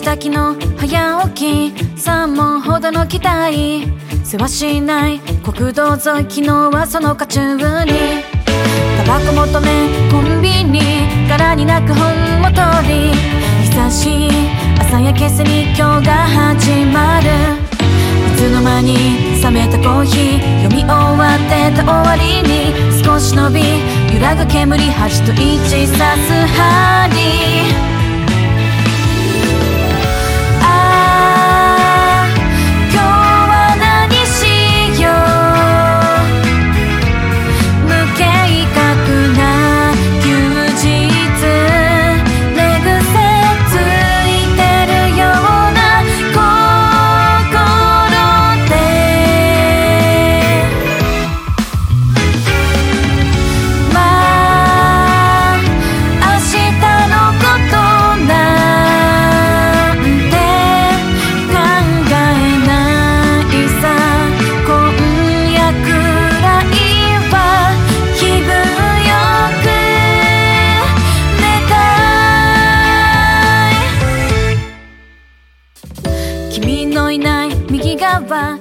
時の早起き3問ほどの期待世話しない国道沿い昨日はその渦中にタバコ求めコンビニ柄に泣く本を取り久しい朝焼けせに今日が始まるいつの間に冷めたコーヒー読み終わってた終わりに少し伸び揺らぐ煙8と1刺す針のいない右側